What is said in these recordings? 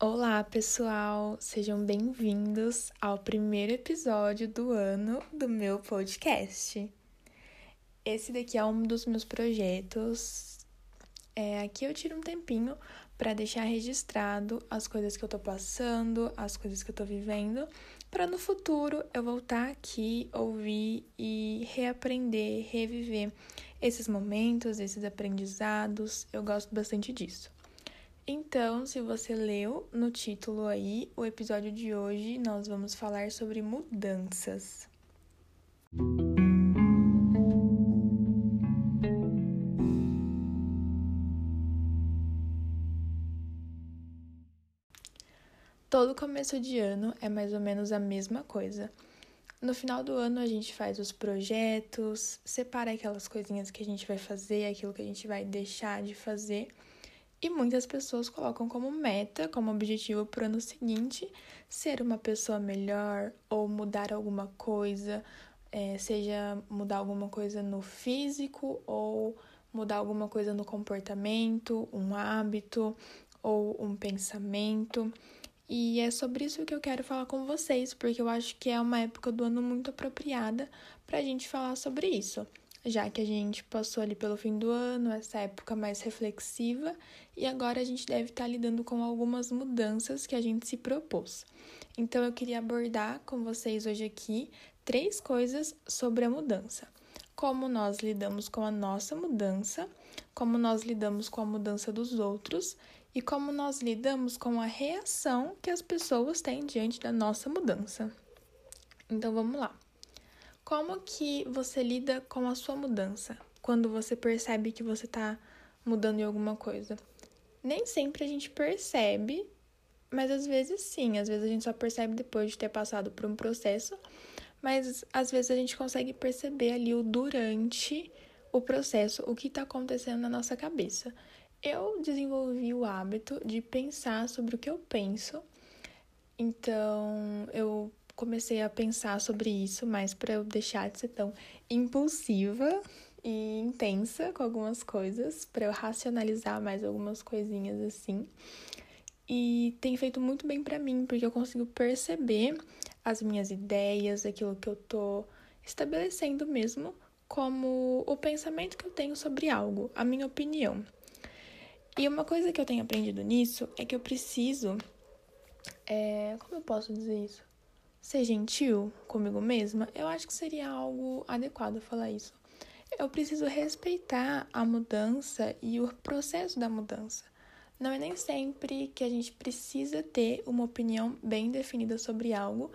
Olá, pessoal! Sejam bem-vindos ao primeiro episódio do ano do meu podcast. Esse daqui é um dos meus projetos. É, aqui eu tiro um tempinho para deixar registrado as coisas que eu tô passando, as coisas que eu tô vivendo, para no futuro eu voltar aqui, ouvir e reaprender, reviver esses momentos, esses aprendizados. Eu gosto bastante disso. Então, se você leu no título aí, o episódio de hoje nós vamos falar sobre mudanças. Todo começo de ano é mais ou menos a mesma coisa. No final do ano a gente faz os projetos, separa aquelas coisinhas que a gente vai fazer, aquilo que a gente vai deixar de fazer e muitas pessoas colocam como meta, como objetivo para o ano seguinte, ser uma pessoa melhor ou mudar alguma coisa, é, seja mudar alguma coisa no físico ou mudar alguma coisa no comportamento, um hábito ou um pensamento. E é sobre isso que eu quero falar com vocês, porque eu acho que é uma época do ano muito apropriada para a gente falar sobre isso já que a gente passou ali pelo fim do ano, essa época mais reflexiva, e agora a gente deve estar lidando com algumas mudanças que a gente se propôs. Então eu queria abordar com vocês hoje aqui três coisas sobre a mudança. Como nós lidamos com a nossa mudança, como nós lidamos com a mudança dos outros e como nós lidamos com a reação que as pessoas têm diante da nossa mudança. Então vamos lá. Como que você lida com a sua mudança? Quando você percebe que você está mudando em alguma coisa? Nem sempre a gente percebe, mas às vezes sim. Às vezes a gente só percebe depois de ter passado por um processo, mas às vezes a gente consegue perceber ali o durante o processo, o que está acontecendo na nossa cabeça. Eu desenvolvi o hábito de pensar sobre o que eu penso. Então, eu comecei a pensar sobre isso, mas para eu deixar de ser tão impulsiva e intensa com algumas coisas, para eu racionalizar mais algumas coisinhas assim. E tem feito muito bem para mim, porque eu consigo perceber as minhas ideias, aquilo que eu tô estabelecendo mesmo como o pensamento que eu tenho sobre algo, a minha opinião. E uma coisa que eu tenho aprendido nisso é que eu preciso. É, como eu posso dizer isso? Ser gentil comigo mesma, eu acho que seria algo adequado falar isso. Eu preciso respeitar a mudança e o processo da mudança. Não é nem sempre que a gente precisa ter uma opinião bem definida sobre algo,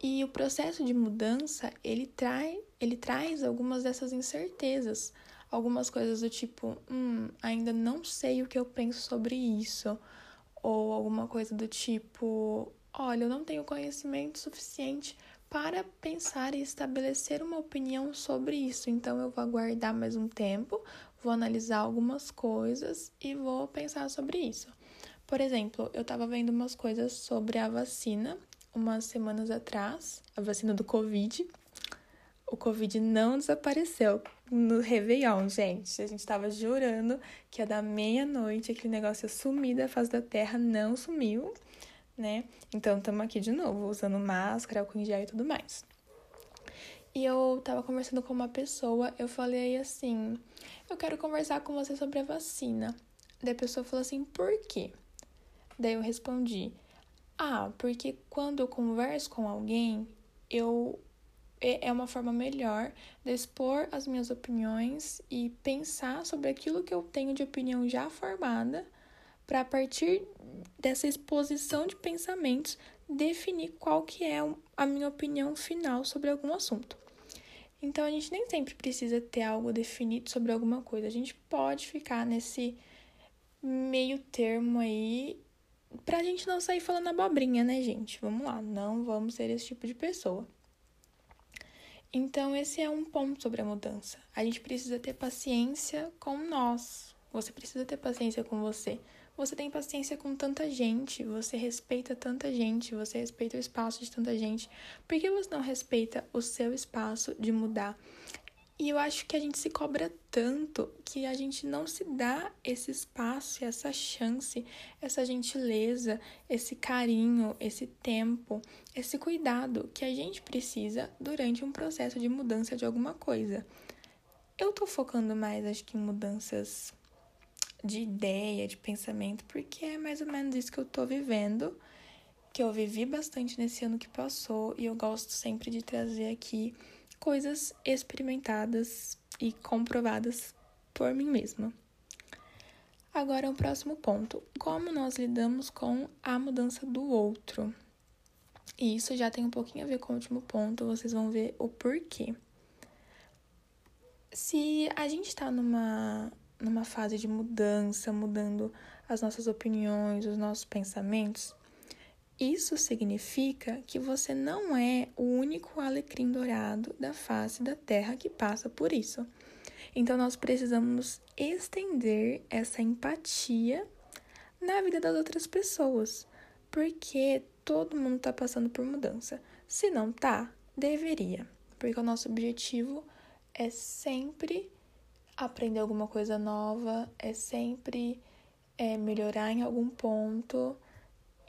e o processo de mudança, ele, trai, ele traz algumas dessas incertezas, algumas coisas do tipo, hum, ainda não sei o que eu penso sobre isso, ou alguma coisa do tipo, Olha, eu não tenho conhecimento suficiente para pensar e estabelecer uma opinião sobre isso, então eu vou aguardar mais um tempo, vou analisar algumas coisas e vou pensar sobre isso. Por exemplo, eu estava vendo umas coisas sobre a vacina umas semanas atrás, a vacina do Covid. O Covid não desapareceu no Réveillon, gente. A gente estava jurando que ia dar meia-noite, aquele negócio ia sumir da face da Terra, não sumiu né? Então, estamos aqui de novo, usando máscara, álcool em gel e tudo mais. E eu tava conversando com uma pessoa, eu falei assim: eu quero conversar com você sobre a vacina. Daí a pessoa falou assim: por quê? Daí eu respondi: ah, porque quando eu converso com alguém, eu é, é uma forma melhor de expor as minhas opiniões e pensar sobre aquilo que eu tenho de opinião já formada para a partir dessa exposição de pensamentos definir qual que é a minha opinião final sobre algum assunto. Então a gente nem sempre precisa ter algo definido sobre alguma coisa. A gente pode ficar nesse meio termo aí pra gente não sair falando abobrinha, né, gente? Vamos lá, não vamos ser esse tipo de pessoa. Então, esse é um ponto sobre a mudança. A gente precisa ter paciência com nós. Você precisa ter paciência com você. Você tem paciência com tanta gente, você respeita tanta gente, você respeita o espaço de tanta gente. Por que você não respeita o seu espaço de mudar? E eu acho que a gente se cobra tanto que a gente não se dá esse espaço, essa chance, essa gentileza, esse carinho, esse tempo, esse cuidado que a gente precisa durante um processo de mudança de alguma coisa. Eu tô focando mais, acho que, em mudanças de ideia, de pensamento, porque é mais ou menos isso que eu tô vivendo, que eu vivi bastante nesse ano que passou e eu gosto sempre de trazer aqui coisas experimentadas e comprovadas por mim mesma. Agora, o próximo ponto: como nós lidamos com a mudança do outro? E isso já tem um pouquinho a ver com o último ponto, vocês vão ver o porquê. Se a gente está numa, numa fase de mudança, mudando as nossas opiniões, os nossos pensamentos, isso significa que você não é o único alecrim dourado da face da terra que passa por isso. Então, nós precisamos estender essa empatia na vida das outras pessoas, porque todo mundo está passando por mudança. Se não tá, deveria, porque o nosso objetivo é sempre aprender alguma coisa nova, é sempre é, melhorar em algum ponto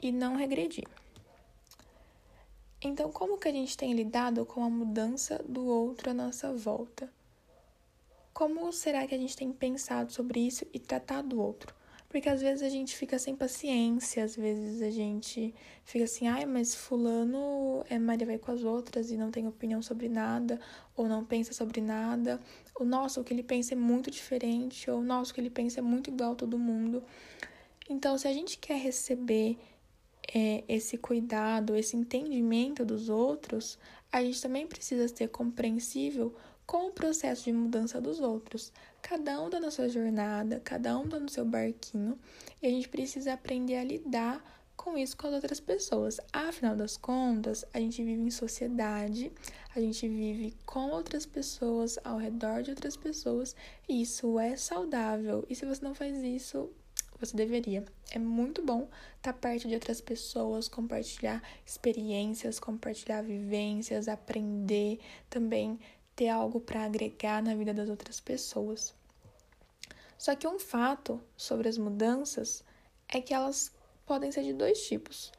e não regredir. Então, como que a gente tem lidado com a mudança do outro à nossa volta? Como será que a gente tem pensado sobre isso e tratado o outro? Porque às vezes a gente fica sem paciência, às vezes a gente fica assim, ai, mas fulano é Maria vai com as outras e não tem opinião sobre nada, ou não pensa sobre nada. O nosso, o que ele pensa é muito diferente, ou nosso, o que ele pensa é muito igual a todo mundo. Então, se a gente quer receber é, esse cuidado, esse entendimento dos outros, a gente também precisa ser compreensível com o processo de mudança dos outros. Cada um dá na sua jornada, cada um dá no seu barquinho, e a gente precisa aprender a lidar com isso com as outras pessoas. Afinal das contas, a gente vive em sociedade, a gente vive com outras pessoas, ao redor de outras pessoas, e isso é saudável. E se você não faz isso, você deveria. É muito bom estar perto de outras pessoas, compartilhar experiências, compartilhar vivências, aprender, também ter algo para agregar na vida das outras pessoas. Só que um fato sobre as mudanças é que elas podem ser de dois tipos.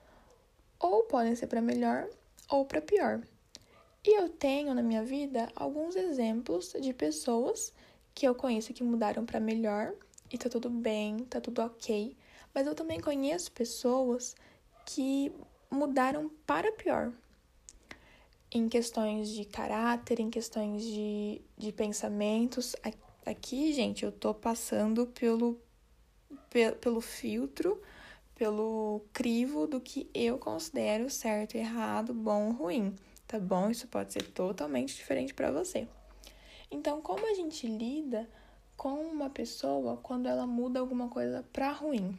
Ou podem ser para melhor ou para pior. E eu tenho na minha vida alguns exemplos de pessoas que eu conheço que mudaram para melhor e tá tudo bem, tá tudo ok. Mas eu também conheço pessoas que mudaram para pior. Em questões de caráter, em questões de, de pensamentos. Aqui, gente, eu tô passando pelo, pelo filtro, pelo crivo do que eu considero certo, errado, bom, ruim. Tá bom? Isso pode ser totalmente diferente para você. Então, como a gente lida com uma pessoa quando ela muda alguma coisa para ruim.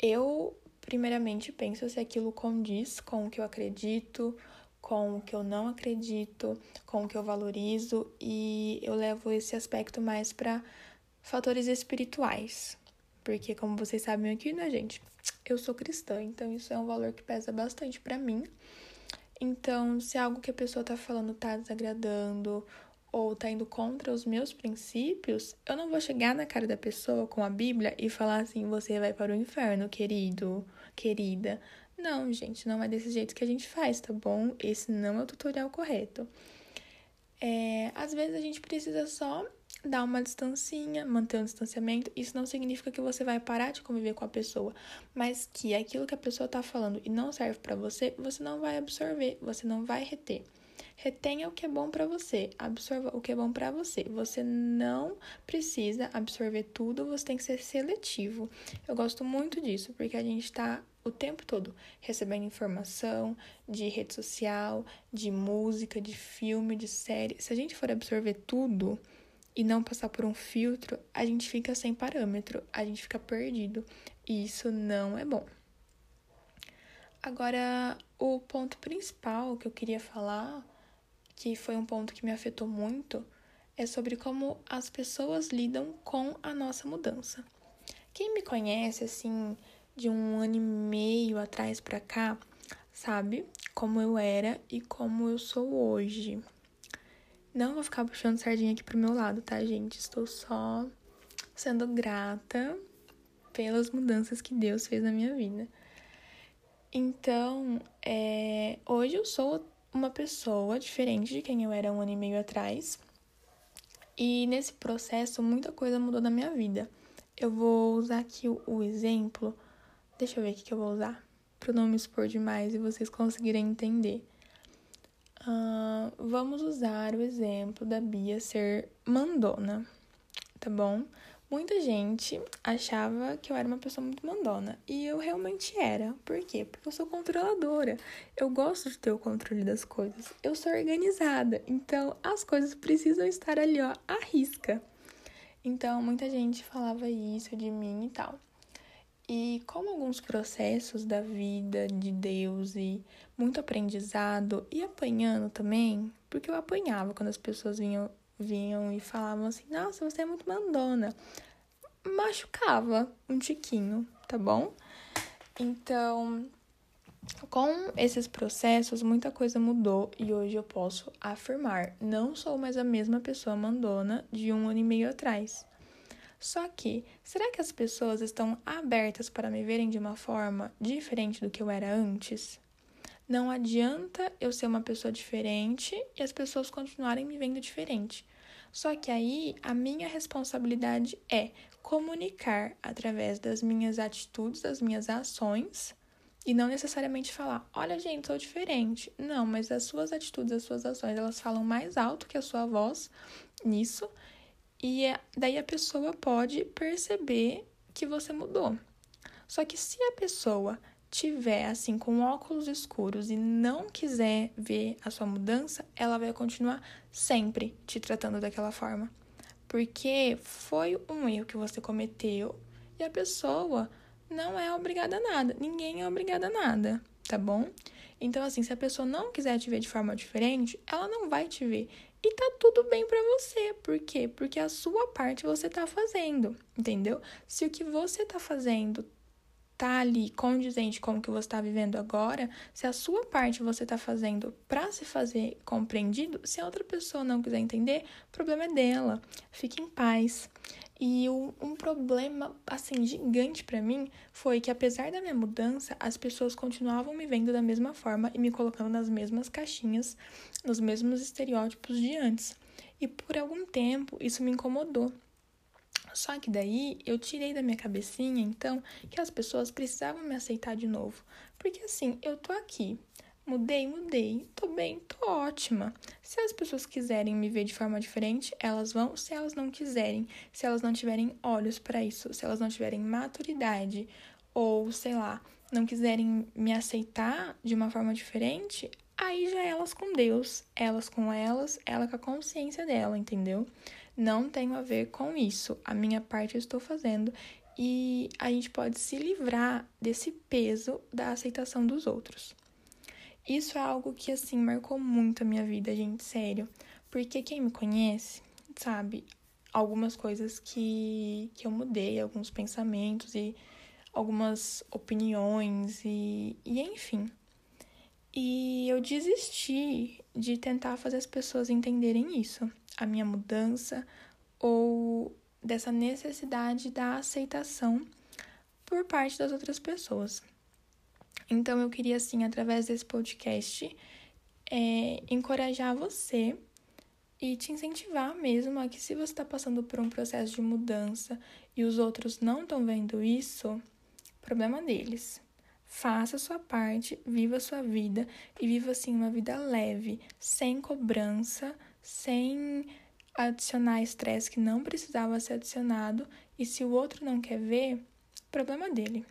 Eu, primeiramente, penso se aquilo condiz com o que eu acredito, com o que eu não acredito, com o que eu valorizo e eu levo esse aspecto mais para fatores espirituais. Porque, como vocês sabem aqui, né, gente? Eu sou cristã, então isso é um valor que pesa bastante para mim. Então, se algo que a pessoa tá falando tá desagradando ou tá indo contra os meus princípios, eu não vou chegar na cara da pessoa com a Bíblia e falar assim: você vai para o inferno, querido, querida. Não, gente, não é desse jeito que a gente faz, tá bom? Esse não é o tutorial correto. É, às vezes a gente precisa só dar uma distancinha, manter um distanciamento. Isso não significa que você vai parar de conviver com a pessoa, mas que aquilo que a pessoa tá falando e não serve para você, você não vai absorver, você não vai reter. Retenha o que é bom para você, absorva o que é bom para você. Você não precisa absorver tudo, você tem que ser seletivo. Eu gosto muito disso, porque a gente está o tempo todo recebendo informação de rede social, de música, de filme, de série. Se a gente for absorver tudo e não passar por um filtro, a gente fica sem parâmetro, a gente fica perdido. E isso não é bom. Agora, o ponto principal que eu queria falar que foi um ponto que me afetou muito, é sobre como as pessoas lidam com a nossa mudança. Quem me conhece assim de um ano e meio atrás para cá, sabe como eu era e como eu sou hoje. Não vou ficar puxando sardinha aqui pro meu lado, tá, gente? Estou só sendo grata pelas mudanças que Deus fez na minha vida. Então, é, hoje eu sou uma pessoa diferente de quem eu era um ano e meio atrás. E nesse processo, muita coisa mudou na minha vida. Eu vou usar aqui o exemplo. Deixa eu ver o que eu vou usar. Para não me expor demais e vocês conseguirem entender. Uh, vamos usar o exemplo da Bia ser mandona, tá bom? Muita gente achava que eu era uma pessoa muito mandona. E eu realmente era. Por quê? Porque eu sou controladora. Eu gosto de ter o controle das coisas. Eu sou organizada. Então, as coisas precisam estar ali, ó, à risca. Então, muita gente falava isso de mim e tal. E como alguns processos da vida de Deus e muito aprendizado e apanhando também, porque eu apanhava quando as pessoas vinham vinham e falavam assim: Nossa, você é muito mandona. Machucava um tiquinho, tá bom? Então, com esses processos, muita coisa mudou e hoje eu posso afirmar: não sou mais a mesma pessoa mandona de um ano e meio atrás. Só que, será que as pessoas estão abertas para me verem de uma forma diferente do que eu era antes? Não adianta eu ser uma pessoa diferente e as pessoas continuarem me vendo diferente. Só que aí a minha responsabilidade é comunicar através das minhas atitudes, das minhas ações, e não necessariamente falar, olha, gente, sou diferente. Não, mas as suas atitudes, as suas ações, elas falam mais alto que a sua voz nisso, e é, daí a pessoa pode perceber que você mudou. Só que se a pessoa tiver assim com óculos escuros e não quiser ver a sua mudança, ela vai continuar sempre te tratando daquela forma. Porque foi um erro que você cometeu e a pessoa não é obrigada a nada. Ninguém é obrigada a nada, tá bom? Então, assim, se a pessoa não quiser te ver de forma diferente, ela não vai te ver. E tá tudo bem para você. Por quê? Porque a sua parte você tá fazendo, entendeu? Se o que você tá fazendo tá ali condizente com o que você está vivendo agora, se a sua parte você está fazendo para se fazer compreendido, se a outra pessoa não quiser entender, o problema é dela. Fique em paz. E um, problema assim gigante para mim foi que apesar da minha mudança, as pessoas continuavam me vendo da mesma forma e me colocando nas mesmas caixinhas, nos mesmos estereótipos de antes. E por algum tempo isso me incomodou. Só que daí eu tirei da minha cabecinha, então, que as pessoas precisavam me aceitar de novo. Porque assim, eu tô aqui, mudei, mudei, tô bem, tô ótima. Se as pessoas quiserem me ver de forma diferente, elas vão. Se elas não quiserem, se elas não tiverem olhos para isso, se elas não tiverem maturidade ou sei lá, não quiserem me aceitar de uma forma diferente, aí já elas com Deus, elas com elas, ela com a consciência dela, entendeu? não tenho a ver com isso. A minha parte eu estou fazendo e a gente pode se livrar desse peso da aceitação dos outros. Isso é algo que assim marcou muito a minha vida, gente, sério. Porque quem me conhece, sabe, algumas coisas que, que eu mudei, alguns pensamentos e algumas opiniões e, e enfim. E eu desisti de tentar fazer as pessoas entenderem isso a minha mudança ou dessa necessidade da aceitação por parte das outras pessoas. Então eu queria assim, através desse podcast, é, encorajar você e te incentivar mesmo a que se você está passando por um processo de mudança e os outros não estão vendo isso, problema deles. Faça a sua parte, viva a sua vida e viva assim uma vida leve, sem cobrança, sem adicionar estresse que não precisava ser adicionado, e se o outro não quer ver, problema dele.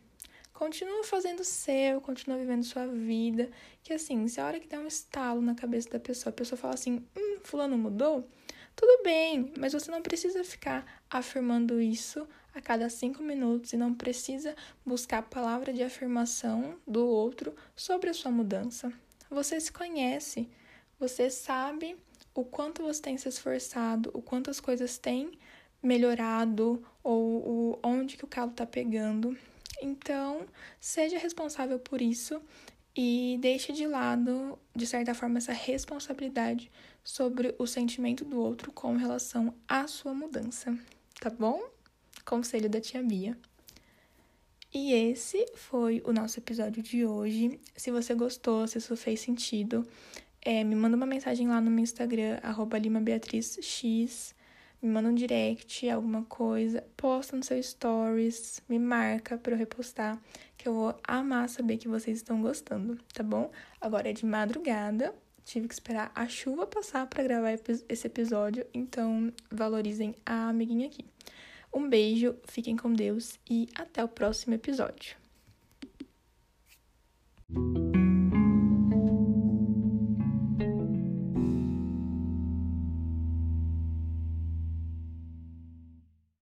Continua fazendo o seu, continua vivendo sua vida, que assim, se a hora que dá um estalo na cabeça da pessoa, a pessoa fala assim, hum, fulano mudou, tudo bem, mas você não precisa ficar afirmando isso a cada cinco minutos e não precisa buscar a palavra de afirmação do outro sobre a sua mudança. Você se conhece, você sabe o quanto você tem se esforçado, o quanto as coisas têm melhorado ou o, onde que o calo está pegando. Então, seja responsável por isso e deixe de lado, de certa forma, essa responsabilidade sobre o sentimento do outro com relação à sua mudança, tá bom? Conselho da tia Bia. E esse foi o nosso episódio de hoje. Se você gostou, se isso fez sentido, é, me manda uma mensagem lá no meu Instagram, limabeatrizx me manda um direct, alguma coisa, posta no seu stories, me marca para eu repostar, que eu vou amar saber que vocês estão gostando, tá bom? Agora é de madrugada, tive que esperar a chuva passar para gravar esse episódio, então valorizem a amiguinha aqui. Um beijo, fiquem com Deus e até o próximo episódio.